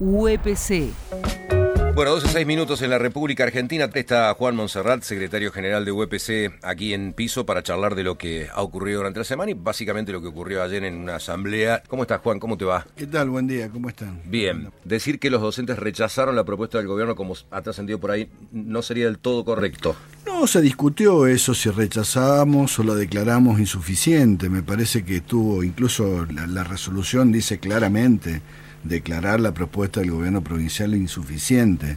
UEPC. Bueno, 12 6 minutos en la República Argentina. Está Juan Monserrat, secretario general de UPC, aquí en piso para charlar de lo que ha ocurrido durante la semana y básicamente lo que ocurrió ayer en una asamblea. ¿Cómo estás, Juan? ¿Cómo te va? ¿Qué tal? Buen día, ¿cómo están? Bien. Decir que los docentes rechazaron la propuesta del gobierno, como ha trascendido por ahí, no sería del todo correcto. No, se discutió eso, si rechazamos o lo declaramos insuficiente. Me parece que estuvo, incluso la, la resolución dice claramente declarar la propuesta del gobierno provincial insuficiente.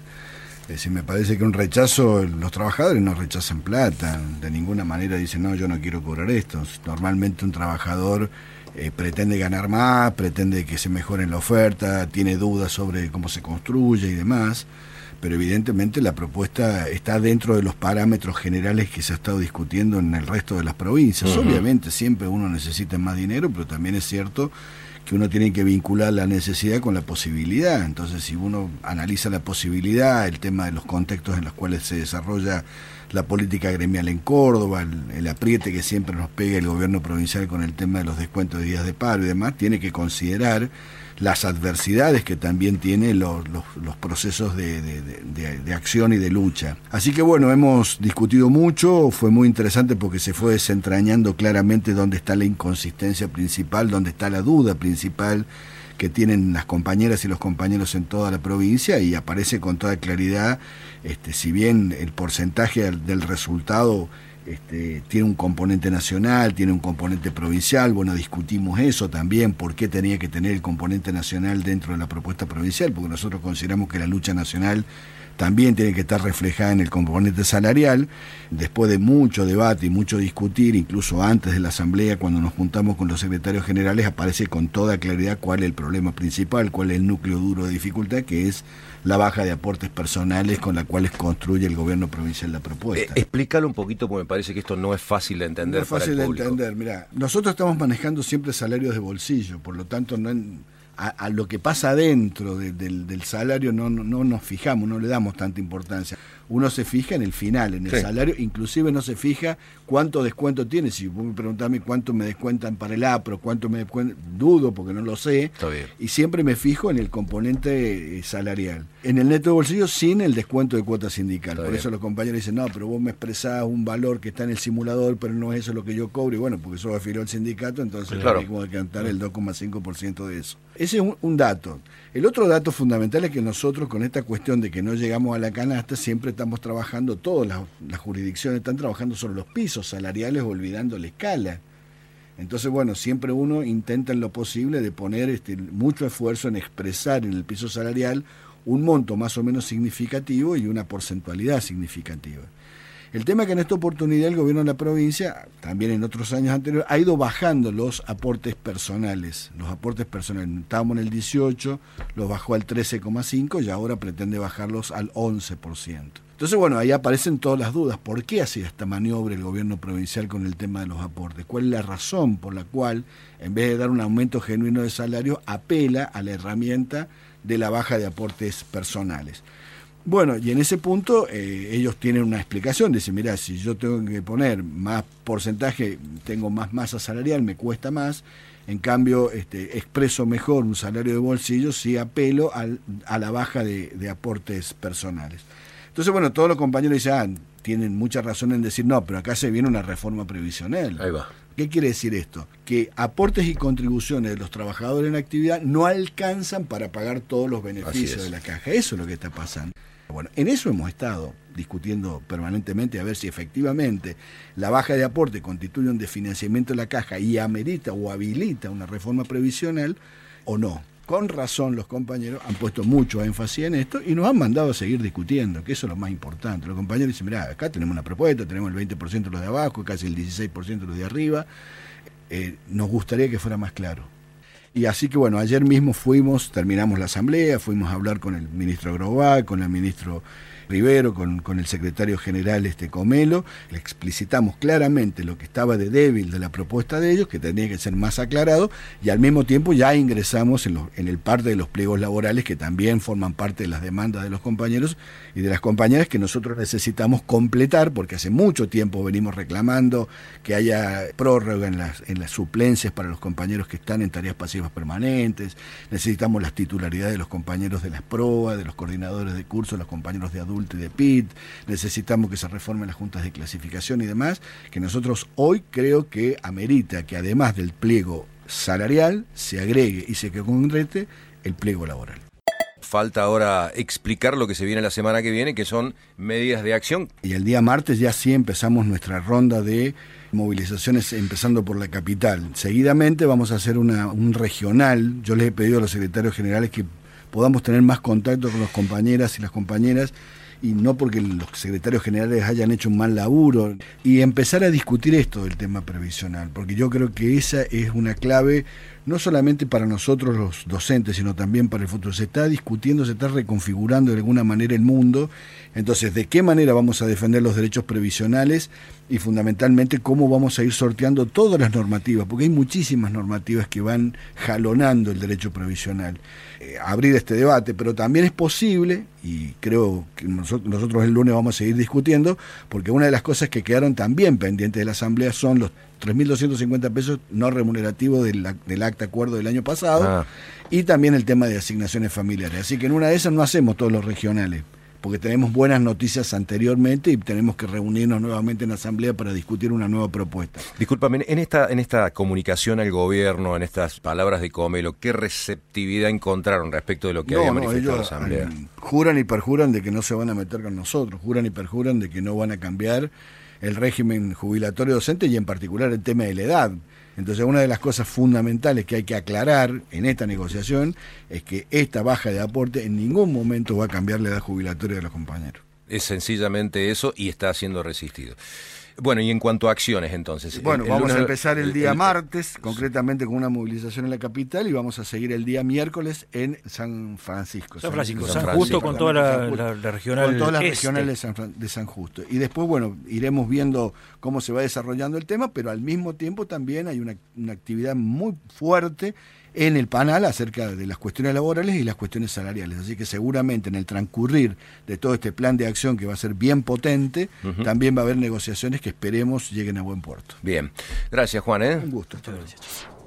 Es decir, me parece que un rechazo, los trabajadores no rechazan plata, de ninguna manera dicen, no, yo no quiero cobrar esto. Normalmente un trabajador eh, pretende ganar más, pretende que se mejore la oferta, tiene dudas sobre cómo se construye y demás, pero evidentemente la propuesta está dentro de los parámetros generales que se ha estado discutiendo en el resto de las provincias. Obviamente siempre uno necesita más dinero, pero también es cierto que uno tiene que vincular la necesidad con la posibilidad. Entonces, si uno analiza la posibilidad, el tema de los contextos en los cuales se desarrolla la política gremial en Córdoba, el, apriete que siempre nos pega el gobierno provincial con el tema de los descuentos de días de paro y demás, tiene que considerar las adversidades que también tiene los, los, procesos de, de, acción y de lucha. Así que bueno, hemos discutido mucho, fue muy interesante porque se fue desentrañando claramente dónde está la inconsistencia principal, dónde está la duda principal que tienen las compañeras y los compañeros en toda la provincia y aparece con toda claridad, este, si bien el porcentaje del resultado este, tiene un componente nacional, tiene un componente provincial, bueno, discutimos eso también, por qué tenía que tener el componente nacional dentro de la propuesta provincial, porque nosotros consideramos que la lucha nacional también tiene que estar reflejada en el componente salarial. Después de mucho debate y mucho discutir, incluso antes de la Asamblea, cuando nos juntamos con los secretarios generales, aparece con toda claridad cuál es el problema principal, cuál es el núcleo duro de dificultad, que es la baja de aportes personales con la cual construye el gobierno provincial la propuesta. Eh, explícalo un poquito, porque parece que esto no es fácil de entender. No es fácil de entender, mira, nosotros estamos manejando siempre salarios de bolsillo, por lo tanto no a, lo que pasa dentro del, del, salario no, no, nos fijamos, no le damos tanta importancia. Uno se fija en el final, en el salario, inclusive no se fija cuánto descuento tiene. Si vos me preguntás cuánto me descuentan para el APRO, cuánto me descuentan, dudo porque no lo sé. Y siempre me fijo en el componente eh, salarial. En el neto de bolsillo sin el descuento de cuota sindical. Por eso los compañeros dicen, no, pero vos me expresás un valor que está en el simulador, pero no es eso lo que yo cobro. Y bueno, porque eso afilió el sindicato, entonces claro. tengo que cantar el 2,5% de eso. Ese es un, dato. El otro dato fundamental es que nosotros con esta cuestión de que no llegamos a la canasta, siempre estamos trabajando, todas las, jurisdicciones están trabajando sobre los pisos salariales olvidando la escala. Entonces, bueno, siempre uno intenta en lo posible de poner este, mucho esfuerzo en expresar en el piso salarial un monto más o menos significativo y una porcentualidad significativa. El tema es que en esta oportunidad el gobierno de la provincia, también en otros años anteriores, ha ido bajando los aportes personales. Los aportes personales, estábamos en el 18, los bajó al 13,5 y ahora pretende bajarlos al 11%. Entonces, bueno, ahí aparecen todas las dudas. ¿Por qué hacía esta maniobra el gobierno provincial con el tema de los aportes? ¿Cuál es la razón por la cual, en vez de dar un aumento genuino de salario, apela a la herramienta de la baja de aportes personales? Bueno, y en ese punto eh, ellos tienen una explicación, dicen, mira, si yo tengo que poner más porcentaje, tengo más masa salarial, me cuesta más, en cambio este, expreso mejor un salario de bolsillo si apelo a la baja de, aportes personales. Entonces, bueno, todos los compañeros dicen, ah, tienen mucha razón en decir, no, pero acá se viene una reforma previsional. Ahí va. ¿Qué quiere decir esto? Que aportes y contribuciones de los trabajadores en actividad no alcanzan para pagar todos los beneficios de la caja. Eso es lo que está pasando. Bueno, en eso hemos estado discutiendo permanentemente a ver si efectivamente la baja de aporte constituye un desfinanciamiento de la caja y amerita o habilita una reforma previsional o no. Con razón los compañeros han puesto mucho énfasis en esto y nos han mandado a seguir discutiendo, que eso es lo más importante. Los compañeros dicen, mira, acá tenemos una propuesta, tenemos el 20% de los de abajo, casi el 16% de los de arriba. Eh, nos gustaría que fuera más claro. Y así que bueno, ayer mismo fuimos, terminamos la asamblea, fuimos a hablar con el ministro Grobá, con el ministro Rivero, con, con, el secretario general este Comelo, le explicitamos claramente lo que estaba de débil de la propuesta de ellos, que tenía que ser más aclarado, y al mismo tiempo ya ingresamos en, en el parte de los pliegos laborales que también forman parte de las demandas de los compañeros y de las compañeras que nosotros necesitamos completar, porque hace mucho tiempo venimos reclamando que haya prórroga en las, en las suplencias para los compañeros que están en tareas pasivas permanentes, necesitamos las titularidades de los compañeros de las PROA, de los coordinadores de curso, los compañeros de adulto y de PIT, necesitamos que se reformen las juntas de clasificación y demás, que nosotros hoy creo que amerita que además del pliego salarial se agregue y se concrete el pliego laboral. Falta ahora explicar lo que se viene la semana que viene, que son medidas de acción. Y el día martes ya sí empezamos nuestra ronda de movilizaciones empezando por la capital. Seguidamente vamos a hacer una, un regional. Yo les he pedido a los secretarios generales que podamos tener más contacto con las compañeras y las compañeras y no porque los secretarios generales hayan hecho un mal laburo, y empezar a discutir esto del tema previsional, porque yo creo que esa es una clave no solamente para nosotros los docentes, sino también para el futuro. Se está discutiendo, se está reconfigurando de alguna manera el mundo. Entonces, ¿de qué manera vamos a defender los derechos previsionales? Y fundamentalmente, ¿cómo vamos a ir sorteando todas las normativas? Porque hay muchísimas normativas que van jalonando el derecho previsional. Eh, abrir este debate, pero también es posible, y creo que nosotros, nosotros el lunes vamos a seguir discutiendo, porque una de las cosas que quedaron también pendientes de la Asamblea son los 3.250 pesos no remunerativos del, del, acta acuerdo del año pasado ah. y también el tema de asignaciones familiares. Así que en una de esas no hacemos todos los regionales, porque tenemos buenas noticias anteriormente y tenemos que reunirnos nuevamente en la Asamblea para discutir una nueva propuesta. Discúlpame, en esta, en esta comunicación al gobierno, en estas palabras de Comelo, ¿qué receptividad encontraron respecto de lo que había manifestado la Asamblea? Eh, juran y perjuran de que no se van a meter con nosotros, juran y perjuran de que no van a cambiar el régimen jubilatorio docente y en particular el tema de la edad. Entonces, una de las cosas fundamentales que hay que aclarar en esta negociación es que esta baja de aporte en ningún momento va a cambiar la edad jubilatoria de los compañeros. Es sencillamente eso y está siendo resistido. Bueno, y en cuanto a acciones entonces. Bueno, vamos a empezar el día martes, concretamente con una movilización en la capital y vamos a seguir el día miércoles en San Francisco. San Francisco, San, Justo con toda la, regional. Con todas las este. regionales de San, Justo. Y después, bueno, iremos viendo cómo se va desarrollando el tema, pero al mismo tiempo también hay una, una actividad muy fuerte en el panel acerca de las cuestiones laborales y las cuestiones salariales. Así que seguramente en el transcurrir de todo este plan de acción que va a ser bien potente, también va a haber negociaciones que esperemos lleguen a buen puerto. Bien. Gracias, Juan. ¿eh? Un gusto. Muchas gracias.